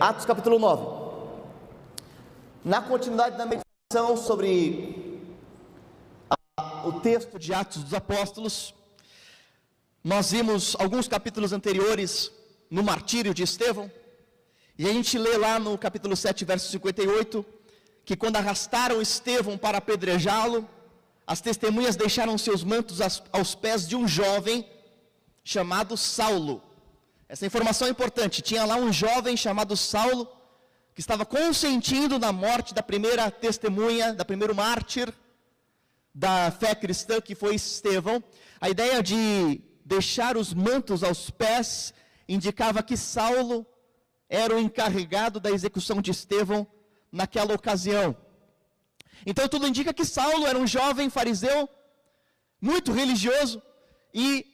Atos capítulo 9. Na continuidade da meditação sobre a, o texto de Atos dos Apóstolos, nós vimos alguns capítulos anteriores no martírio de Estevão, e a gente lê lá no capítulo 7, verso 58, que quando arrastaram Estevão para apedrejá-lo, as testemunhas deixaram seus mantos aos pés de um jovem chamado Saulo. Essa informação é importante. Tinha lá um jovem chamado Saulo, que estava consentindo na morte da primeira testemunha, da primeiro mártir da fé cristã, que foi Estevão. A ideia de deixar os mantos aos pés indicava que Saulo era o encarregado da execução de Estevão naquela ocasião. Então tudo indica que Saulo era um jovem fariseu, muito religioso, e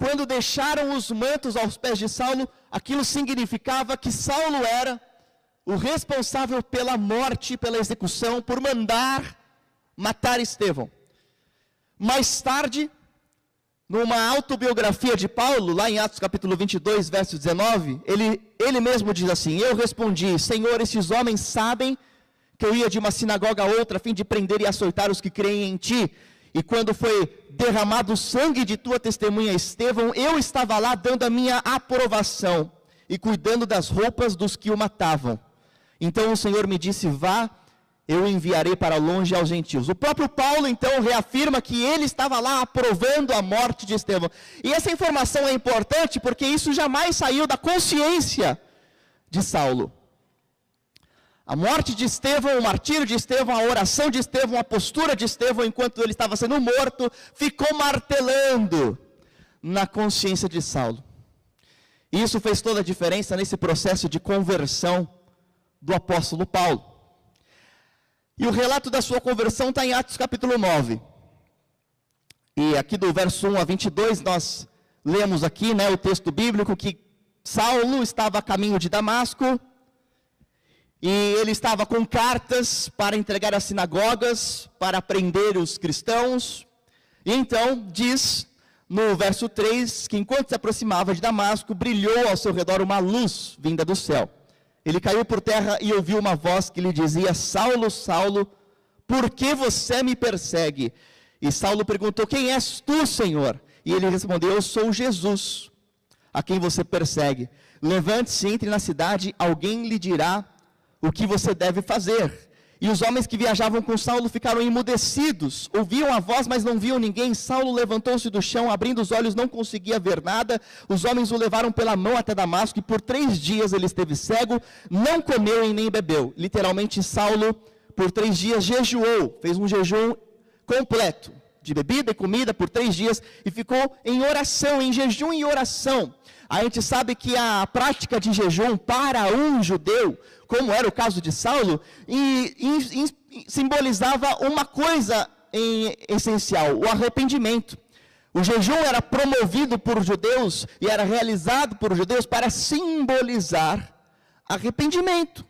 quando deixaram os mantos aos pés de Saulo, aquilo significava que Saulo era o responsável pela morte, pela execução, por mandar matar Estevão. Mais tarde, numa autobiografia de Paulo, lá em Atos capítulo 22, verso 19, ele, ele mesmo diz assim: Eu respondi, Senhor, esses homens sabem que eu ia de uma sinagoga a outra a fim de prender e açoitar os que creem em ti. E quando foi derramado o sangue de tua testemunha Estevão, eu estava lá dando a minha aprovação e cuidando das roupas dos que o matavam. Então o Senhor me disse: Vá, eu enviarei para longe aos gentios. O próprio Paulo então reafirma que ele estava lá aprovando a morte de Estevão. E essa informação é importante porque isso jamais saiu da consciência de Saulo. A morte de Estevão, o martírio de Estevão, a oração de Estevão, a postura de Estevão enquanto ele estava sendo morto, ficou martelando na consciência de Saulo. E isso fez toda a diferença nesse processo de conversão do apóstolo Paulo. E o relato da sua conversão está em Atos capítulo 9. E aqui do verso 1 a 22, nós lemos aqui né, o texto bíblico que Saulo estava a caminho de Damasco e ele estava com cartas para entregar às sinagogas, para prender os cristãos. E então diz no verso 3 que enquanto se aproximava de Damasco, brilhou ao seu redor uma luz vinda do céu. Ele caiu por terra e ouviu uma voz que lhe dizia: Saulo, Saulo, por que você me persegue? E Saulo perguntou: Quem és tu, Senhor? E ele respondeu: Eu sou Jesus, a quem você persegue. Levante-se, entre na cidade, alguém lhe dirá o que você deve fazer. E os homens que viajavam com Saulo ficaram emudecidos, ouviam a voz, mas não viam ninguém. Saulo levantou-se do chão, abrindo os olhos, não conseguia ver nada. Os homens o levaram pela mão até Damasco, e por três dias ele esteve cego, não comeu e nem bebeu. Literalmente, Saulo, por três dias, jejuou, fez um jejum completo, de bebida e comida por três dias, e ficou em oração, em jejum e oração. A gente sabe que a prática de jejum para um judeu como era o caso de Saulo, e, e, e simbolizava uma coisa em, essencial: o arrependimento. O jejum era promovido por judeus e era realizado por judeus para simbolizar arrependimento,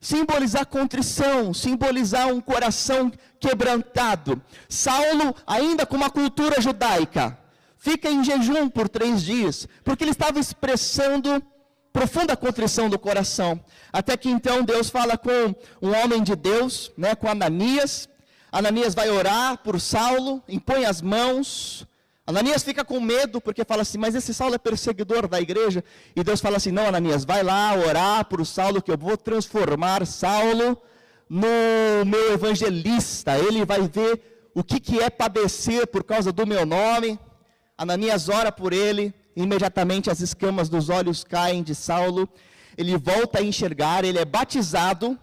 simbolizar contrição, simbolizar um coração quebrantado. Saulo, ainda com uma cultura judaica, fica em jejum por três dias, porque ele estava expressando profunda contrição do coração. Até que então Deus fala com um homem de Deus, né, com Ananias. Ananias vai orar por Saulo, impõe as mãos. Ananias fica com medo, porque fala assim: Mas esse Saulo é perseguidor da igreja. E Deus fala assim: Não, Ananias, vai lá orar por Saulo, que eu vou transformar Saulo no meu evangelista. Ele vai ver o que, que é padecer por causa do meu nome. Ananias ora por ele, imediatamente as escamas dos olhos caem de Saulo, ele volta a enxergar, ele é batizado,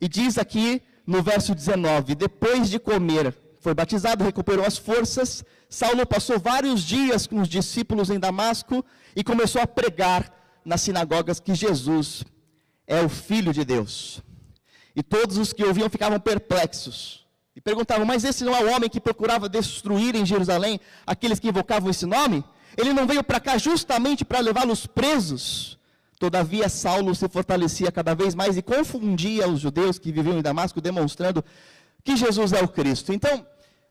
e diz aqui no verso 19: depois de comer, foi batizado, recuperou as forças. Saulo passou vários dias com os discípulos em Damasco e começou a pregar nas sinagogas que Jesus é o Filho de Deus. E todos os que ouviam ficavam perplexos e perguntavam: Mas esse não é o homem que procurava destruir em Jerusalém aqueles que invocavam esse nome? Ele não veio para cá justamente para levá-los presos. Todavia, Saulo se fortalecia cada vez mais e confundia os judeus que viviam em Damasco, demonstrando que Jesus é o Cristo. Então,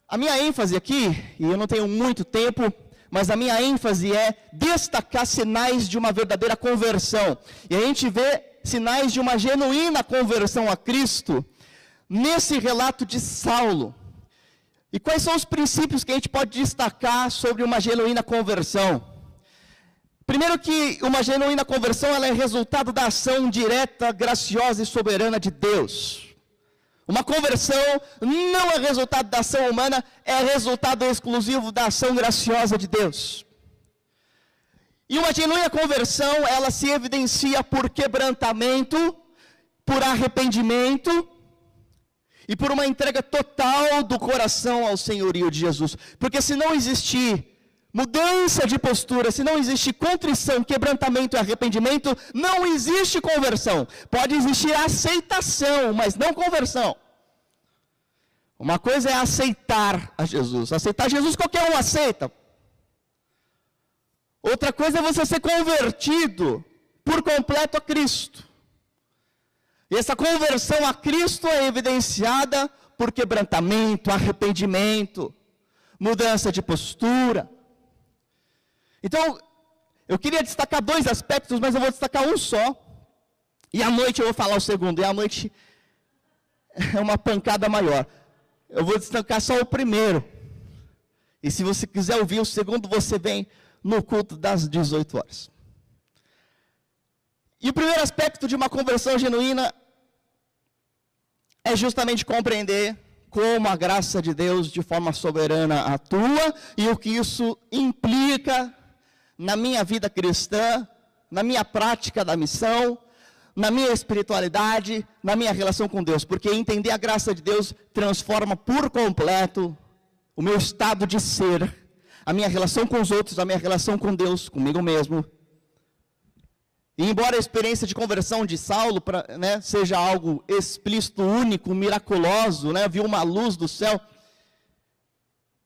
a minha ênfase aqui, e eu não tenho muito tempo, mas a minha ênfase é destacar sinais de uma verdadeira conversão. E a gente vê sinais de uma genuína conversão a Cristo nesse relato de Saulo. E quais são os princípios que a gente pode destacar sobre uma genuína conversão? Primeiro que uma genuína conversão ela é resultado da ação direta, graciosa e soberana de Deus. Uma conversão não é resultado da ação humana, é resultado exclusivo da ação graciosa de Deus. E uma genuína conversão, ela se evidencia por quebrantamento, por arrependimento e por uma entrega total do coração ao senhorio de Jesus. Porque se não existir mudança de postura, se não existe contrição, quebrantamento e arrependimento, não existe conversão. Pode existir aceitação, mas não conversão. Uma coisa é aceitar a Jesus. Aceitar Jesus qualquer um aceita. Outra coisa é você ser convertido por completo a Cristo. E essa conversão a Cristo é evidenciada por quebrantamento, arrependimento, mudança de postura. Então, eu queria destacar dois aspectos, mas eu vou destacar um só. E à noite eu vou falar o segundo. E à noite é uma pancada maior. Eu vou destacar só o primeiro. E se você quiser ouvir o segundo, você vem no culto das 18 horas. E o primeiro aspecto de uma conversão genuína é justamente compreender como a graça de Deus de forma soberana atua e o que isso implica na minha vida cristã, na minha prática da missão, na minha espiritualidade, na minha relação com Deus, porque entender a graça de Deus transforma por completo o meu estado de ser, a minha relação com os outros, a minha relação com Deus, comigo mesmo. E embora a experiência de conversão de Saulo pra, né, seja algo explícito, único, miraculoso, né, viu uma luz do céu,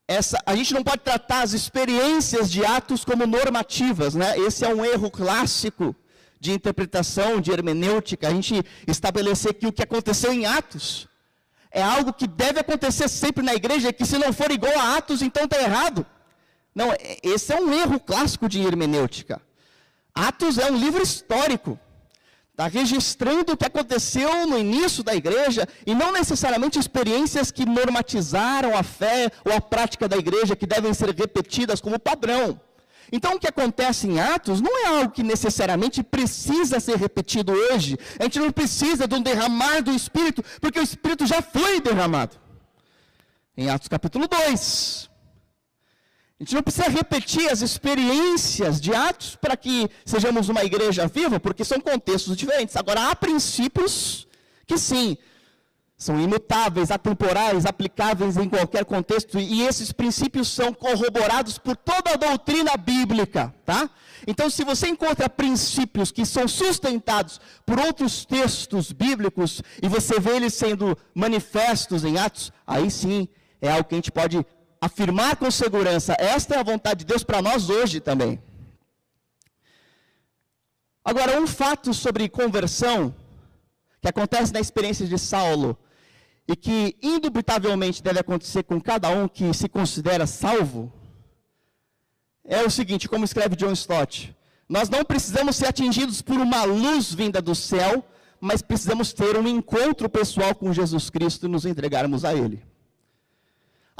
essa, a gente não pode tratar as experiências de Atos como normativas, né? Esse é um erro clássico de interpretação, de hermenêutica, a gente estabelecer que o que aconteceu em Atos é algo que deve acontecer sempre na igreja, que se não for igual a Atos, então está errado. Não, esse é um erro clássico de hermenêutica. Atos é um livro histórico. Está registrando o que aconteceu no início da igreja e não necessariamente experiências que normatizaram a fé ou a prática da igreja que devem ser repetidas como padrão. Então, o que acontece em Atos não é algo que necessariamente precisa ser repetido hoje. A gente não precisa de um derramar do Espírito, porque o Espírito já foi derramado. Em Atos capítulo 2. A gente não precisa repetir as experiências de Atos para que sejamos uma igreja viva, porque são contextos diferentes. Agora, há princípios que sim, são imutáveis, atemporais, aplicáveis em qualquer contexto, e esses princípios são corroborados por toda a doutrina bíblica, tá? Então, se você encontra princípios que são sustentados por outros textos bíblicos e você vê eles sendo manifestos em Atos, aí sim é algo que a gente pode afirmar com segurança. Esta é a vontade de Deus para nós hoje também. Agora, um fato sobre conversão que acontece na experiência de Saulo e que indubitavelmente deve acontecer com cada um que se considera salvo, é o seguinte, como escreve John Stott, nós não precisamos ser atingidos por uma luz vinda do céu, mas precisamos ter um encontro pessoal com Jesus Cristo e nos entregarmos a Ele.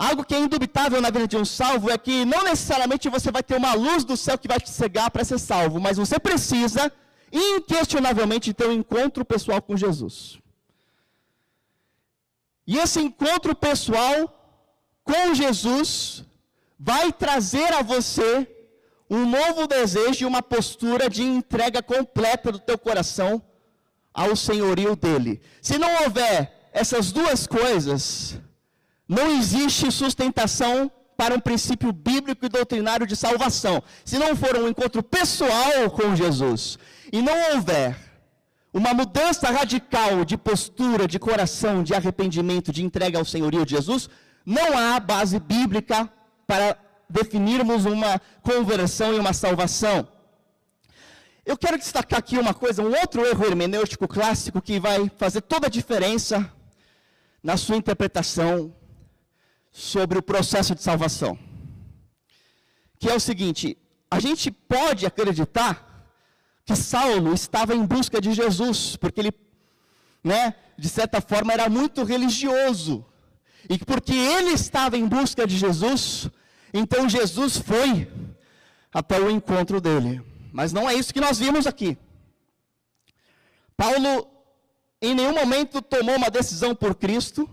Algo que é indubitável na vida de um salvo é que não necessariamente você vai ter uma luz do céu que vai te cegar para ser salvo, mas você precisa, inquestionavelmente, ter um encontro pessoal com Jesus. E esse encontro pessoal com Jesus vai trazer a você um novo desejo e uma postura de entrega completa do teu coração ao senhorio dele. Se não houver essas duas coisas, não existe sustentação para um princípio bíblico e doutrinário de salvação. Se não for um encontro pessoal com Jesus e não houver uma mudança radical de postura, de coração, de arrependimento, de entrega ao senhorio de Jesus, não há base bíblica para definirmos uma conversão e uma salvação. Eu quero destacar aqui uma coisa, um outro erro hermenêutico clássico que vai fazer toda a diferença na sua interpretação sobre o processo de salvação. Que é o seguinte: a gente pode acreditar que Saulo estava em busca de Jesus, porque ele, né, de certa forma, era muito religioso. E porque ele estava em busca de Jesus, então Jesus foi até o encontro dele. Mas não é isso que nós vimos aqui. Paulo em nenhum momento tomou uma decisão por Cristo,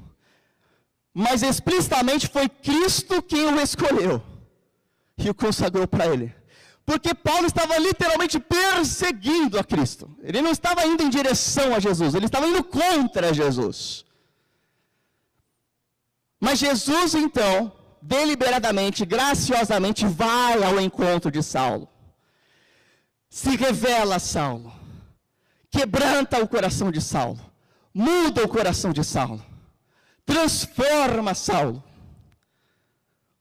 mas explicitamente foi Cristo quem o escolheu e o consagrou para ele. Porque Paulo estava literalmente perseguindo a Cristo. Ele não estava indo em direção a Jesus, ele estava indo contra Jesus. Mas Jesus, então, deliberadamente, graciosamente, vai ao encontro de Saulo. Se revela a Saulo. Quebranta o coração de Saulo. Muda o coração de Saulo. Transforma Saulo.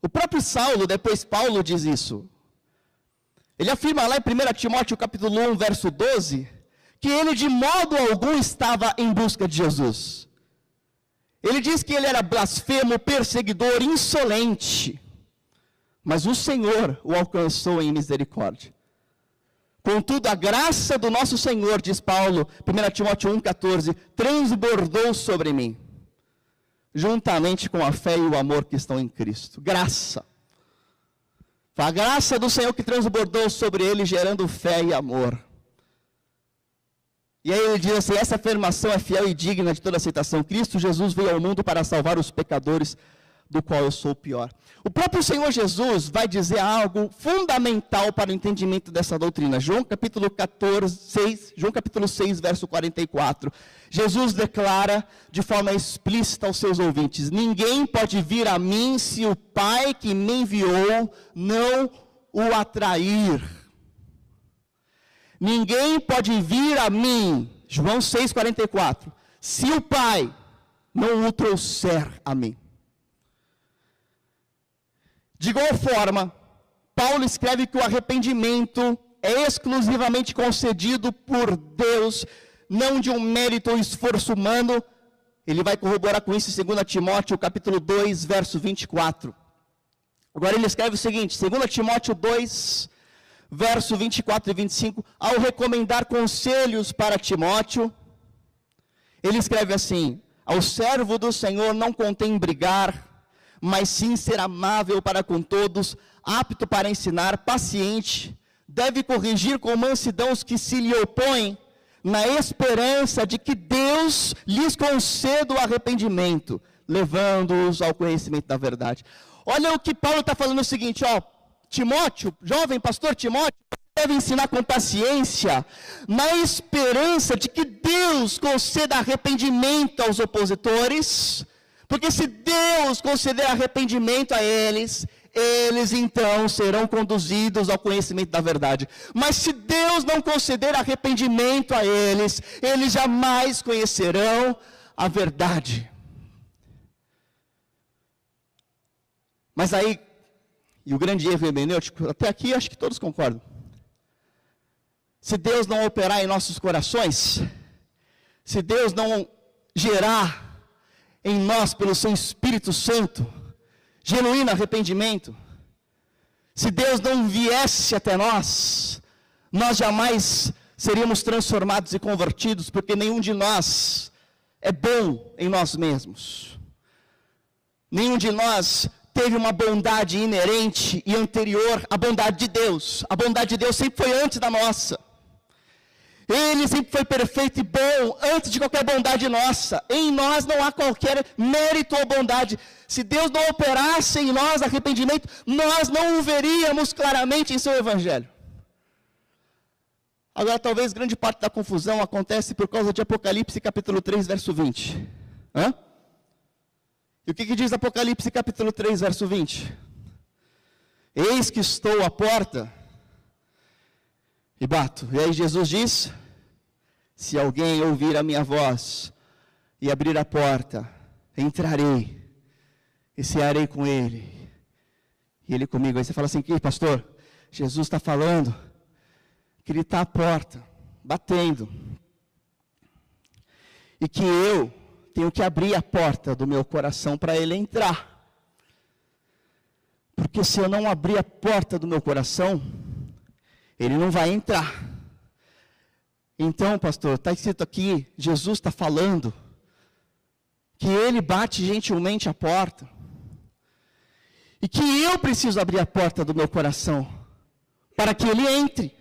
O próprio Saulo, depois Paulo diz isso. Ele afirma lá em 1 Timóteo capítulo 1, verso 12, que ele de modo algum estava em busca de Jesus. Ele diz que ele era blasfemo, perseguidor, insolente. Mas o Senhor o alcançou em misericórdia. Contudo, a graça do nosso Senhor, diz Paulo, 1 Timóteo 1,14, transbordou sobre mim, juntamente com a fé e o amor que estão em Cristo. Graça. Foi a graça do Senhor que transbordou sobre ele, gerando fé e amor. E aí ele diz assim: essa afirmação é fiel e digna de toda aceitação. Cristo Jesus veio ao mundo para salvar os pecadores, do qual eu sou o pior. O próprio Senhor Jesus vai dizer algo fundamental para o entendimento dessa doutrina. João capítulo 14, 6, João capítulo 6, verso 44. Jesus declara de forma explícita aos seus ouvintes: Ninguém pode vir a mim se o Pai que me enviou não o atrair. Ninguém pode vir a mim, João 6,44, se o Pai não o trouxer a mim. De igual forma, Paulo escreve que o arrependimento é exclusivamente concedido por Deus, não de um mérito ou esforço humano. Ele vai corroborar com isso em 2 Timóteo, capítulo 2, verso 24. Agora ele escreve o seguinte, 2 Timóteo 2, verso 24 e 25, ao recomendar conselhos para Timóteo, ele escreve assim: Ao servo do Senhor não contém brigar, mas sim ser amável para com todos, apto para ensinar, paciente, deve corrigir com mansidão os que se lhe opõem, na esperança de que Deus lhes conceda o arrependimento, levando-os ao conhecimento da verdade. Olha o que Paulo está falando o seguinte, ó, Timóteo, jovem pastor Timóteo, deve ensinar com paciência, na esperança de que Deus conceda arrependimento aos opositores, porque se Deus conceder arrependimento a eles, eles então serão conduzidos ao conhecimento da verdade. Mas se Deus não conceder arrependimento a eles, eles jamais conhecerão a verdade. Mas aí, e o grande erro hermenêutico, até aqui acho que todos concordam. Se Deus não operar em nossos corações, se Deus não gerar em nós pelo seu Espírito Santo, genuíno arrependimento, se Deus não viesse até nós, nós jamais seríamos transformados e convertidos, porque nenhum de nós é bom em nós mesmos. Nenhum de nós teve uma bondade inerente e anterior à bondade de Deus. A bondade de Deus sempre foi antes da nossa. Ele sempre foi perfeito e bom antes de qualquer bondade nossa. Em nós não há qualquer mérito ou bondade. Se Deus não operasse em nós arrependimento, nós não o veríamos claramente em seu evangelho. Agora, talvez grande parte da confusão acontece por causa de Apocalipse capítulo 3, verso 20. Hã? E o que, que diz Apocalipse capítulo 3, verso 20? Eis que estou à porta e bato. E aí Jesus diz: Se alguém ouvir a minha voz e abrir a porta, entrarei e cearei com ele. E ele comigo. Aí você fala assim: que pastor, Jesus está falando que ele está à porta, batendo. E que eu tenho que abrir a porta do meu coração para ele entrar. Porque se eu não abrir a porta do meu coração, ele não vai entrar. Então, pastor, está escrito aqui, Jesus está falando que ele bate gentilmente a porta e que eu preciso abrir a porta do meu coração para que ele entre.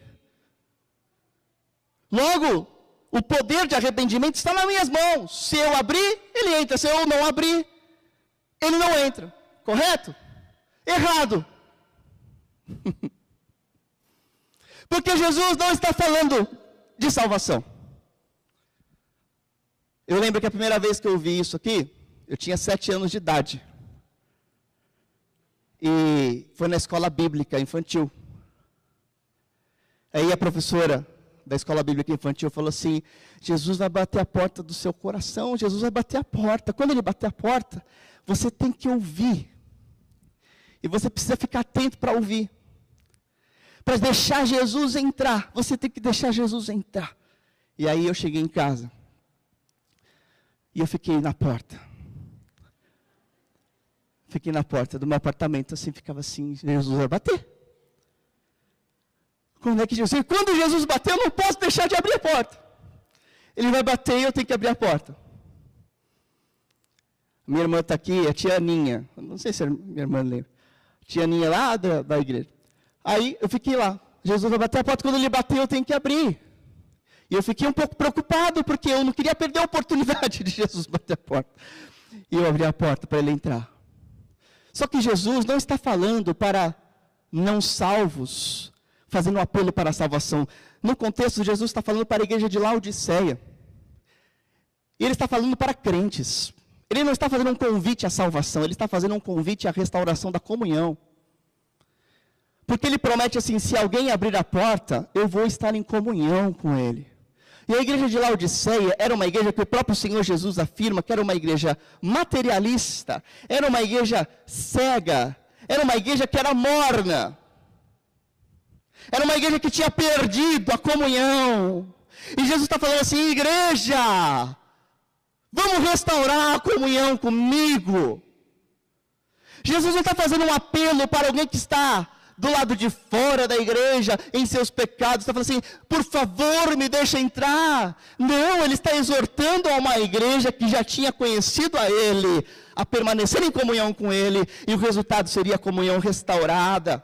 Logo, o poder de arrependimento está nas minhas mãos. Se eu abrir, ele entra. Se eu não abrir, ele não entra. Correto? Errado. Porque Jesus não está falando de salvação. Eu lembro que a primeira vez que eu ouvi isso aqui, eu tinha sete anos de idade. E foi na escola bíblica infantil. Aí a professora da escola bíblica infantil falou assim: Jesus vai bater a porta do seu coração, Jesus vai bater a porta. Quando ele bater a porta, você tem que ouvir. E você precisa ficar atento para ouvir. Para deixar Jesus entrar, você tem que deixar Jesus entrar. E aí eu cheguei em casa. E eu fiquei na porta. Fiquei na porta do meu apartamento, assim, ficava assim, Jesus vai bater. Quando é que Jesus? Quando Jesus bater, eu não posso deixar de abrir a porta. Ele vai bater e eu tenho que abrir a porta. Minha irmã está aqui, a tia Aninha. Não sei se a minha irmã lembra. Tia Aninha lá da, da igreja. Aí eu fiquei lá. Jesus vai bater a porta. Quando ele bater, eu tenho que abrir. E eu fiquei um pouco preocupado, porque eu não queria perder a oportunidade de Jesus bater a porta. E eu abri a porta para ele entrar. Só que Jesus não está falando para não salvos, fazendo um apelo para a salvação. No contexto, Jesus está falando para a igreja de Laodiceia. Ele está falando para crentes. Ele não está fazendo um convite à salvação, ele está fazendo um convite à restauração da comunhão. Porque ele promete assim: se alguém abrir a porta, eu vou estar em comunhão com ele. E a igreja de Laodiceia era uma igreja que o próprio Senhor Jesus afirma que era uma igreja materialista, era uma igreja cega, era uma igreja que era morna, era uma igreja que tinha perdido a comunhão. E Jesus está falando assim: igreja, vamos restaurar a comunhão comigo. Jesus não está fazendo um apelo para alguém que está do lado de fora da igreja, em seus pecados, está falando assim: por favor, me deixa entrar. Não, ele está exortando a uma igreja que já tinha conhecido a ele, a permanecer em comunhão com ele, e o resultado seria a comunhão restaurada.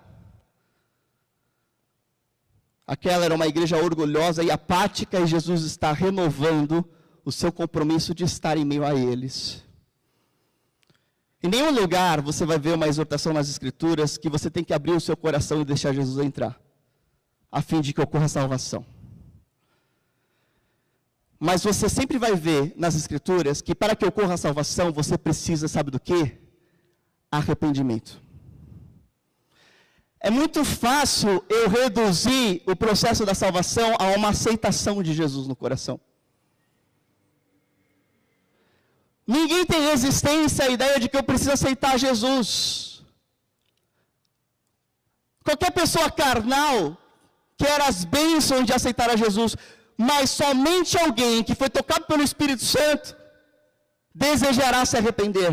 Aquela era uma igreja orgulhosa e apática, e Jesus está renovando o seu compromisso de estar em meio a eles. Em nenhum lugar você vai ver uma exortação nas Escrituras que você tem que abrir o seu coração e deixar Jesus entrar, a fim de que ocorra salvação. Mas você sempre vai ver nas Escrituras que para que ocorra a salvação, você precisa, sabe do que? Arrependimento. É muito fácil eu reduzir o processo da salvação a uma aceitação de Jesus no coração. Ninguém tem resistência à ideia de que eu preciso aceitar Jesus. Qualquer pessoa carnal quer as bênçãos de aceitar a Jesus, mas somente alguém que foi tocado pelo Espírito Santo desejará se arrepender.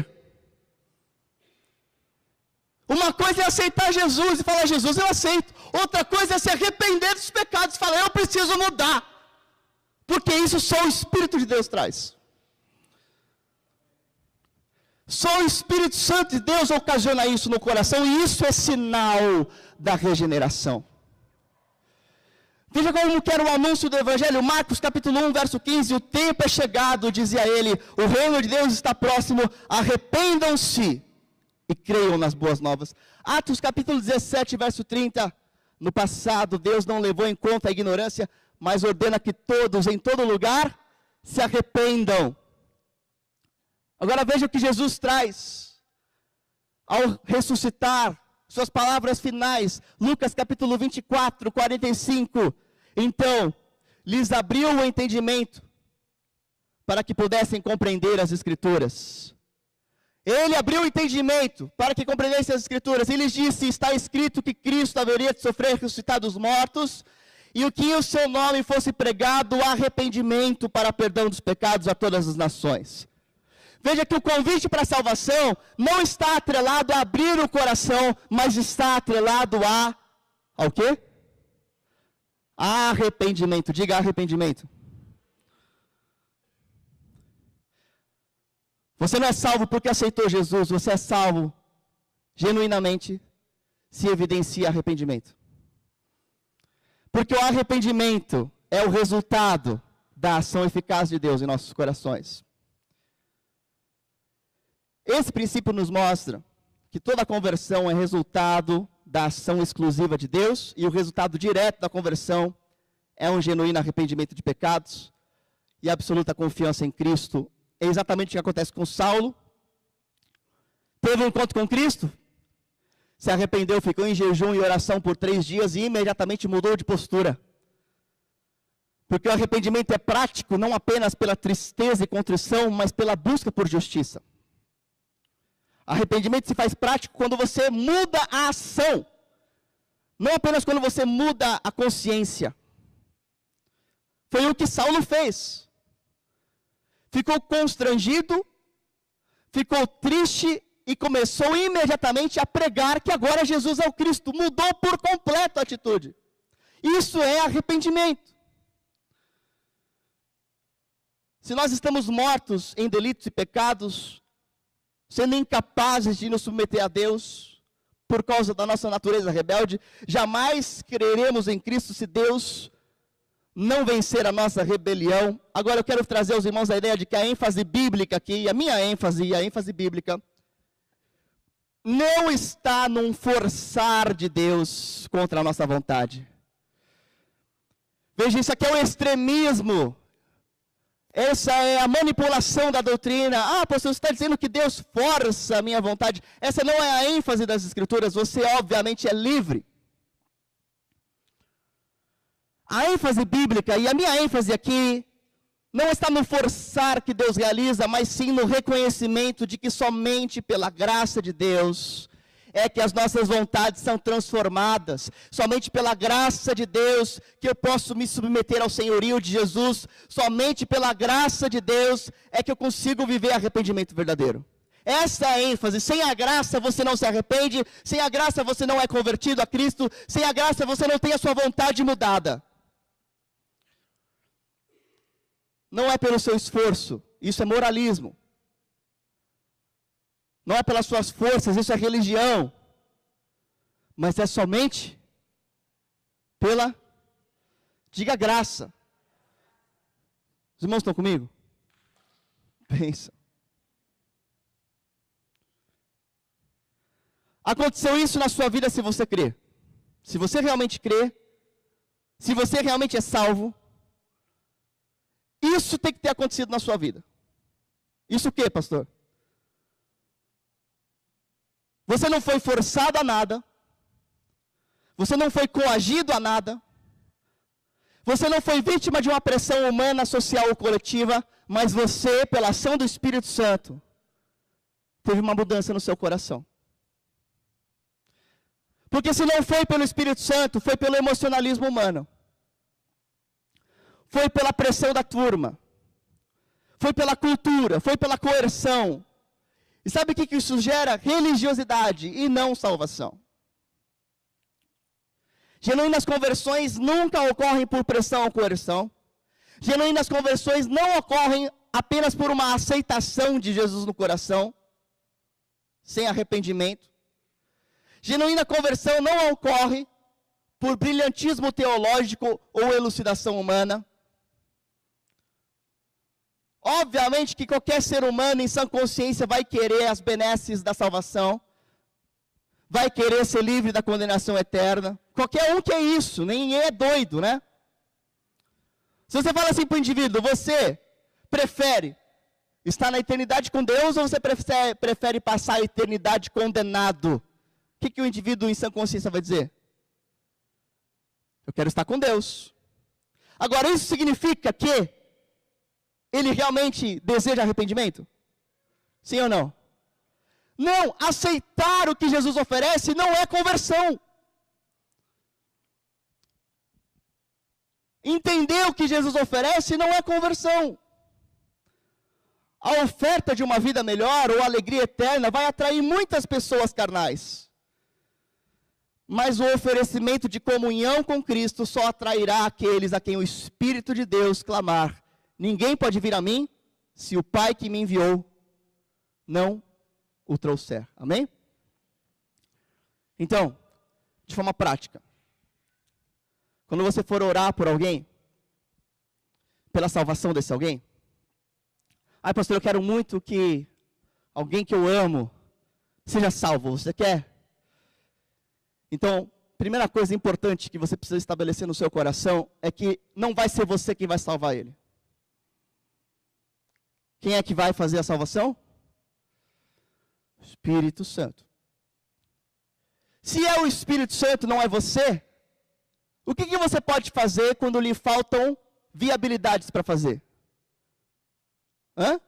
Uma coisa é aceitar Jesus e falar, Jesus, eu aceito. Outra coisa é se arrepender dos pecados e falar, eu preciso mudar. Porque isso só o Espírito de Deus traz. Só o Espírito Santo de Deus ocasiona isso no coração, e isso é sinal da regeneração. Veja como que era o anúncio do Evangelho, Marcos capítulo 1, verso 15, o tempo é chegado, dizia ele, o reino de Deus está próximo, arrependam-se e creiam nas boas novas. Atos capítulo 17, verso 30, no passado Deus não levou em conta a ignorância, mas ordena que todos, em todo lugar, se arrependam. Agora veja o que Jesus traz ao ressuscitar, suas palavras finais, Lucas capítulo 24, 45. Então, lhes abriu o entendimento para que pudessem compreender as Escrituras. Ele abriu o entendimento para que compreendessem as Escrituras. Ele lhes disse: Está escrito que Cristo haveria de sofrer ressuscitar dos mortos, e o que o seu nome fosse pregado arrependimento para perdão dos pecados a todas as nações. Veja que o convite para a salvação não está atrelado a abrir o coração, mas está atrelado a ao quê? Arrependimento, diga arrependimento. Você não é salvo porque aceitou Jesus, você é salvo genuinamente se evidencia arrependimento. Porque o arrependimento é o resultado da ação eficaz de Deus em nossos corações. Esse princípio nos mostra que toda conversão é resultado da ação exclusiva de Deus e o resultado direto da conversão é um genuíno arrependimento de pecados e absoluta confiança em Cristo. É exatamente o que acontece com Saulo. Teve um encontro com Cristo, se arrependeu, ficou em jejum e oração por três dias e imediatamente mudou de postura. Porque o arrependimento é prático não apenas pela tristeza e contrição, mas pela busca por justiça. Arrependimento se faz prático quando você muda a ação, não apenas quando você muda a consciência. Foi o que Saulo fez. Ficou constrangido, ficou triste e começou imediatamente a pregar que agora Jesus é o Cristo. Mudou por completo a atitude. Isso é arrependimento. Se nós estamos mortos em delitos e pecados, sendo incapazes de nos submeter a Deus, por causa da nossa natureza rebelde, jamais creremos em Cristo se Deus não vencer a nossa rebelião. Agora eu quero trazer aos irmãos a ideia de que a ênfase bíblica aqui, a minha ênfase e a ênfase bíblica, não está num forçar de Deus contra a nossa vontade. Veja, isso aqui é o extremismo essa é a manipulação da doutrina. Ah, pastor, você está dizendo que Deus força a minha vontade. Essa não é a ênfase das Escrituras. Você, obviamente, é livre. A ênfase bíblica, e a minha ênfase aqui, não está no forçar que Deus realiza, mas sim no reconhecimento de que somente pela graça de Deus é que as nossas vontades são transformadas. Somente pela graça de Deus que eu posso me submeter ao senhorio de Jesus. Somente pela graça de Deus é que eu consigo viver arrependimento verdadeiro. Essa é a ênfase. Sem a graça você não se arrepende, sem a graça você não é convertido a Cristo, sem a graça você não tem a sua vontade mudada. Não é pelo seu esforço, isso é moralismo. Não é pelas suas forças, isso é religião. Mas é somente pela, diga graça. Os irmãos estão comigo? Pensa. Aconteceu isso na sua vida se você crê. Se você realmente crê, se você realmente é salvo, isso tem que ter acontecido na sua vida. Isso o que, pastor? Você não foi forçado a nada. Você não foi coagido a nada. Você não foi vítima de uma pressão humana, social ou coletiva, mas você, pela ação do Espírito Santo, teve uma mudança no seu coração. Porque se não foi pelo Espírito Santo, foi pelo emocionalismo humano. Foi pela pressão da turma. Foi pela cultura, foi pela coerção, e sabe o que isso gera? Religiosidade e não salvação. Genuínas conversões nunca ocorrem por pressão ou coerção. Genuínas conversões não ocorrem apenas por uma aceitação de Jesus no coração, sem arrependimento. Genuína conversão não ocorre por brilhantismo teológico ou elucidação humana. Obviamente que qualquer ser humano em sã consciência vai querer as benesses da salvação, vai querer ser livre da condenação eterna. Qualquer um quer isso, nem é doido, né? Se você fala assim para o indivíduo, você prefere estar na eternidade com Deus ou você prefere, prefere passar a eternidade condenado? O que, que o indivíduo em sã consciência vai dizer? Eu quero estar com Deus. Agora, isso significa que ele realmente deseja arrependimento? Sim ou não? Não, aceitar o que Jesus oferece não é conversão. Entender o que Jesus oferece não é conversão. A oferta de uma vida melhor ou alegria eterna vai atrair muitas pessoas carnais. mas o oferecimento de comunhão com Cristo só atrairá aqueles a quem o Espírito de Deus clamar. Ninguém pode vir a mim se o Pai que me enviou não o trouxer. Amém? Então, de forma prática, quando você for orar por alguém, pela salvação desse alguém, ai, pastor, eu quero muito que alguém que eu amo seja salvo. Você quer? Então, primeira coisa importante que você precisa estabelecer no seu coração é que não vai ser você quem vai salvar ele. Quem é que vai fazer a salvação? O Espírito Santo. Se é o Espírito Santo, não é você, o que, que você pode fazer quando lhe faltam viabilidades para fazer? Hã?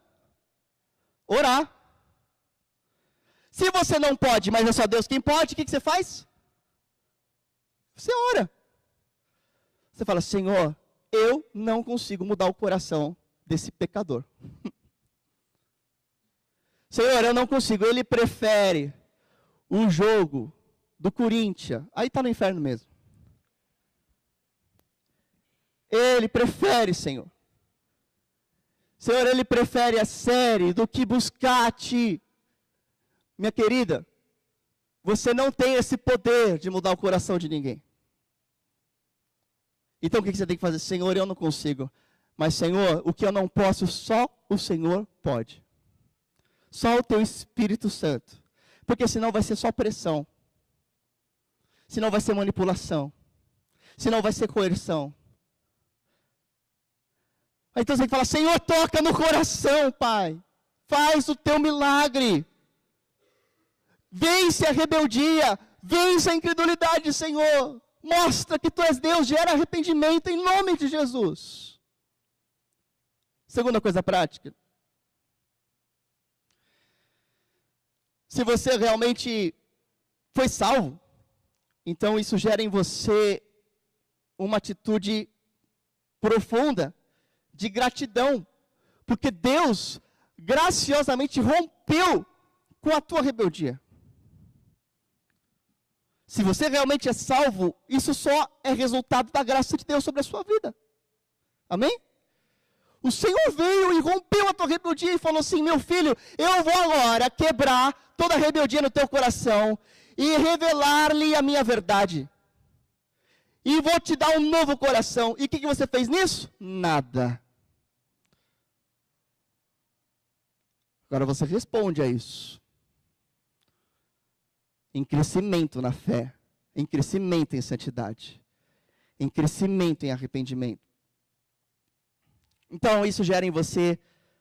Orar. Se você não pode, mas é só Deus quem pode, o que, que você faz? Você ora. Você fala, Senhor, eu não consigo mudar o coração desse pecador. Senhor, eu não consigo. Ele prefere um jogo do Corinthians. Aí está no inferno mesmo. Ele prefere, Senhor. Senhor, ele prefere a série do que buscar a ti. Minha querida, você não tem esse poder de mudar o coração de ninguém. Então o que você tem que fazer? Senhor, eu não consigo. Mas, Senhor, o que eu não posso, só o Senhor pode. Só o teu Espírito Santo. Porque senão vai ser só pressão. Senão vai ser manipulação. Senão vai ser coerção. Então você tem que falar: Senhor, toca no coração, Pai. Faz o teu milagre. Vence a rebeldia, vence a incredulidade, Senhor. Mostra que tu és Deus, gera arrependimento em nome de Jesus. Segunda coisa prática. Se você realmente foi salvo, então isso gera em você uma atitude profunda de gratidão, porque Deus graciosamente rompeu com a tua rebeldia. Se você realmente é salvo, isso só é resultado da graça de Deus sobre a sua vida. Amém? O Senhor veio e rompeu a tua rebeldia e falou assim: Meu filho, eu vou agora quebrar toda a rebeldia no teu coração e revelar-lhe a minha verdade. E vou te dar um novo coração. E o que, que você fez nisso? Nada. Agora você responde a isso em crescimento na fé, em crescimento em santidade, em crescimento em arrependimento. Então, isso gera em você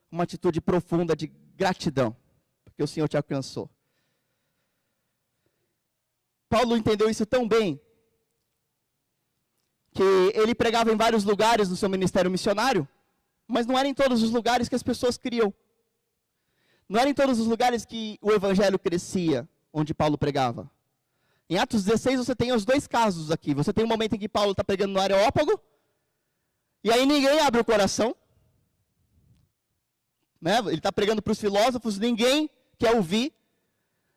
uma atitude profunda de gratidão, porque o Senhor te alcançou. Paulo entendeu isso tão bem que ele pregava em vários lugares no seu ministério missionário, mas não era em todos os lugares que as pessoas criam. Não era em todos os lugares que o evangelho crescia onde Paulo pregava. Em Atos 16 você tem os dois casos aqui. Você tem um momento em que Paulo está pregando no Areópago, e aí ninguém abre o coração. Né? Ele está pregando para os filósofos, ninguém quer ouvir.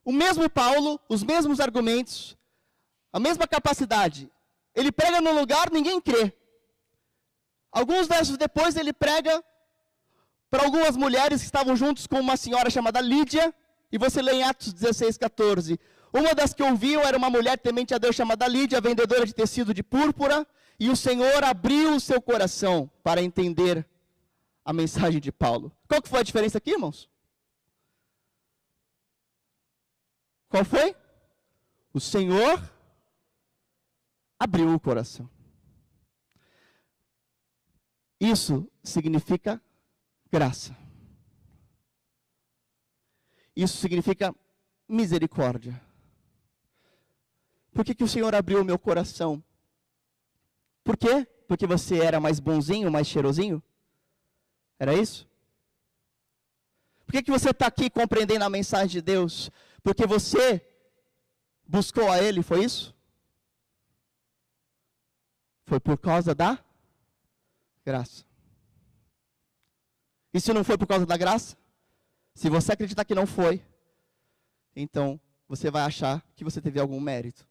O mesmo Paulo, os mesmos argumentos, a mesma capacidade. Ele prega no lugar, ninguém crê. Alguns versos depois ele prega para algumas mulheres que estavam juntos com uma senhora chamada Lídia, e você lê em Atos 16, 14. Uma das que ouviu era uma mulher temente a Deus chamada Lídia, vendedora de tecido de púrpura, e o Senhor abriu o seu coração para entender a mensagem de Paulo. Qual que foi a diferença aqui, irmãos? Qual foi? O Senhor abriu o coração. Isso significa graça. Isso significa misericórdia. Por que, que o Senhor abriu o meu coração? Por quê? Porque você era mais bonzinho, mais cheirosinho? Era isso? Por que, que você está aqui compreendendo a mensagem de Deus? Porque você buscou a Ele, foi isso? Foi por causa da graça. E se não foi por causa da graça? Se você acreditar que não foi, então você vai achar que você teve algum mérito.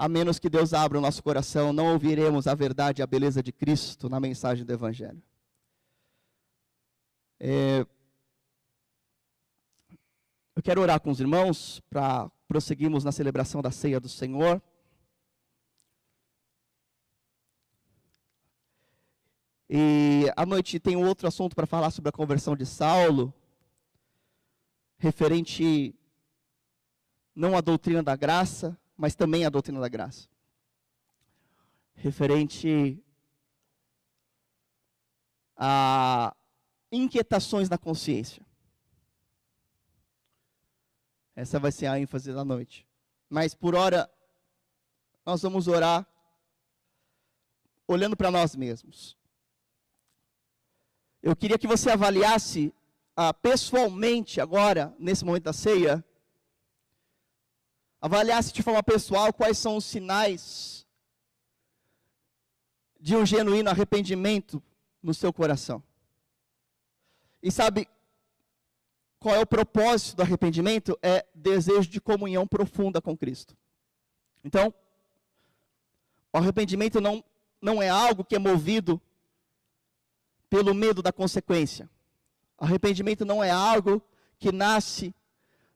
A menos que Deus abra o nosso coração, não ouviremos a verdade e a beleza de Cristo na mensagem do Evangelho. É, eu quero orar com os irmãos para prosseguirmos na celebração da ceia do Senhor. E à noite tem outro assunto para falar sobre a conversão de Saulo, referente não à doutrina da graça, mas também à doutrina da graça. Referente a inquietações na consciência. Essa vai ser a ênfase da noite. Mas por hora, nós vamos orar olhando para nós mesmos. Eu queria que você avaliasse ah, pessoalmente agora, nesse momento da ceia, avaliasse de forma pessoal quais são os sinais de um genuíno arrependimento no seu coração. E sabe qual é o propósito do arrependimento? É desejo de comunhão profunda com Cristo. Então, o arrependimento não, não é algo que é movido pelo medo da consequência. Arrependimento não é algo que nasce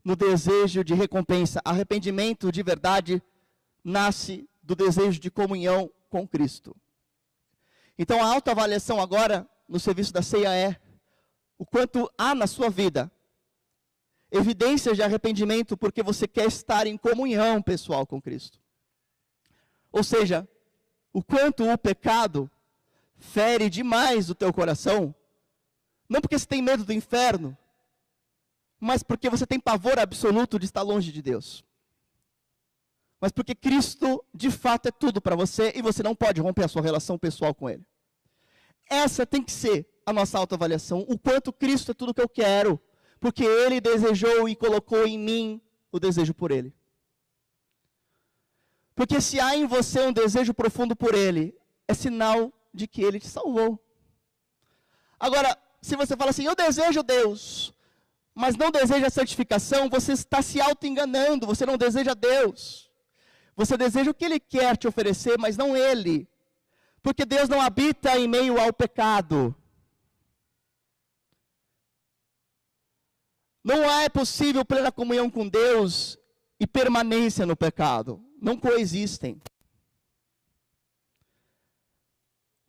no desejo de recompensa. Arrependimento de verdade nasce do desejo de comunhão com Cristo. Então a autoavaliação agora no serviço da ceia é o quanto há na sua vida evidências de arrependimento porque você quer estar em comunhão pessoal com Cristo. Ou seja, o quanto o pecado fere demais o teu coração, não porque você tem medo do inferno, mas porque você tem pavor absoluto de estar longe de Deus. Mas porque Cristo, de fato, é tudo para você e você não pode romper a sua relação pessoal com Ele. Essa tem que ser a nossa autoavaliação. O quanto Cristo é tudo que eu quero. Porque Ele desejou e colocou em mim o desejo por Ele. Porque se há em você um desejo profundo por Ele, é sinal de que Ele te salvou. Agora, se você fala assim, eu desejo Deus, mas não deseja a santificação, você está se auto-enganando, você não deseja Deus. Você deseja o que Ele quer te oferecer, mas não Ele. Porque Deus não habita em meio ao pecado. Não é possível plena comunhão com Deus e permanência no pecado. Não coexistem.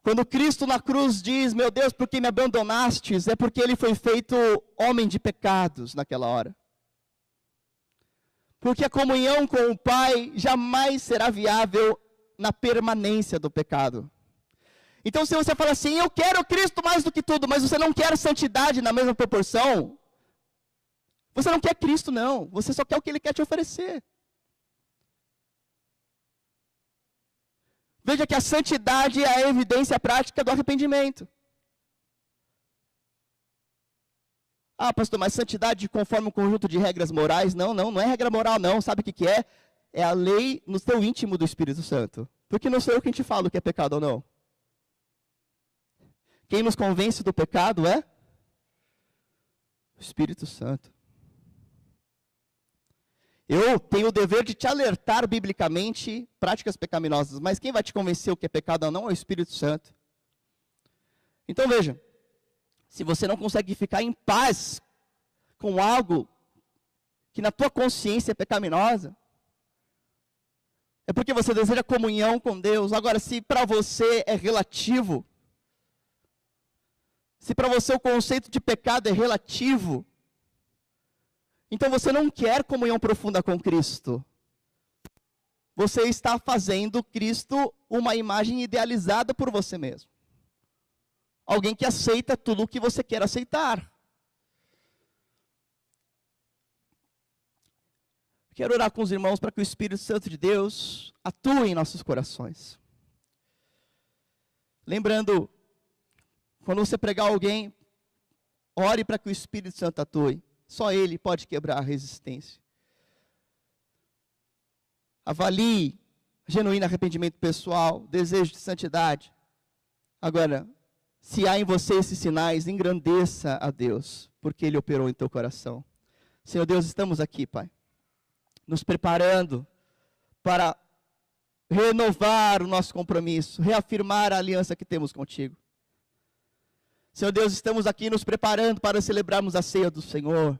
Quando Cristo na cruz diz, meu Deus, por que me abandonastes? É porque ele foi feito homem de pecados naquela hora. Porque a comunhão com o Pai jamais será viável na permanência do pecado. Então, se você fala assim, eu quero Cristo mais do que tudo, mas você não quer santidade na mesma proporção, você não quer Cristo, não. Você só quer o que Ele quer te oferecer. Veja que a santidade é a evidência prática do arrependimento. Ah, pastor, mas santidade conforme um conjunto de regras morais? Não, não, não é regra moral, não. Sabe o que, que é? É a lei no seu íntimo do Espírito Santo. Porque não sou eu quem te fala o que é pecado ou não. Quem nos convence do pecado é o Espírito Santo. Eu tenho o dever de te alertar biblicamente práticas pecaminosas, mas quem vai te convencer o que é pecado ou não é o Espírito Santo. Então veja, se você não consegue ficar em paz com algo que na tua consciência é pecaminosa, é porque você deseja comunhão com Deus. Agora, se para você é relativo, se para você o conceito de pecado é relativo, então você não quer comunhão profunda com Cristo. Você está fazendo Cristo uma imagem idealizada por você mesmo. Alguém que aceita tudo o que você quer aceitar. Quero orar com os irmãos para que o Espírito Santo de Deus atue em nossos corações. Lembrando, quando você pregar alguém, ore para que o Espírito Santo atue. Só Ele pode quebrar a resistência. Avalie genuíno arrependimento pessoal, desejo de santidade. Agora, se há em você esses sinais, engrandeça a Deus, porque Ele operou em teu coração. Senhor Deus, estamos aqui, Pai, nos preparando para renovar o nosso compromisso, reafirmar a aliança que temos contigo. Senhor Deus, estamos aqui nos preparando para celebrarmos a ceia do Senhor.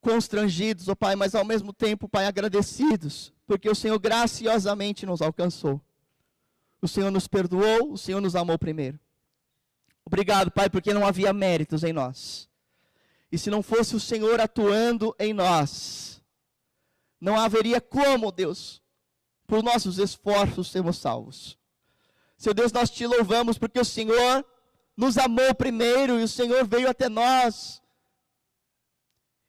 Constrangidos, ó oh Pai, mas ao mesmo tempo, Pai, agradecidos, porque o Senhor graciosamente nos alcançou. O Senhor nos perdoou, o Senhor nos amou primeiro. Obrigado, Pai, porque não havia méritos em nós. E se não fosse o Senhor atuando em nós, não haveria como, Deus, por nossos esforços sermos salvos. Seu Deus, nós te louvamos porque o Senhor nos amou primeiro e o Senhor veio até nós.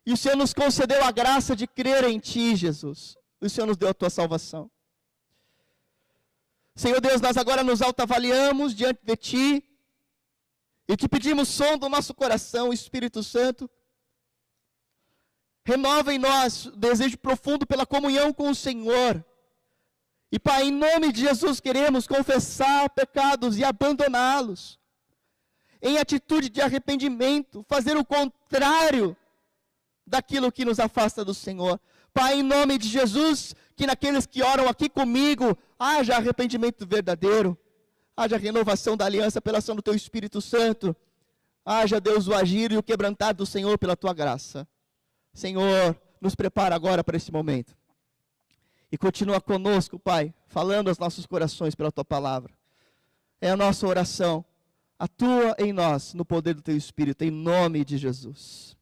E o Senhor nos concedeu a graça de crer em Ti, Jesus. E o Senhor nos deu a tua salvação. Senhor Deus, nós agora nos autoavaliamos diante de Ti e te pedimos som do nosso coração, Espírito Santo. Renova em nós o desejo profundo pela comunhão com o Senhor. E Pai, em nome de Jesus, queremos confessar pecados e abandoná-los. Em atitude de arrependimento, fazer o contrário daquilo que nos afasta do Senhor. Pai, em nome de Jesus, que naqueles que oram aqui comigo haja arrependimento verdadeiro haja renovação da aliança pela ação do teu Espírito Santo, haja, Deus, o agir e o quebrantar do Senhor pela tua graça. Senhor, nos prepara agora para esse momento. E continua conosco, Pai, falando aos nossos corações pela tua palavra. É a nossa oração. Atua em nós, no poder do teu Espírito, em nome de Jesus.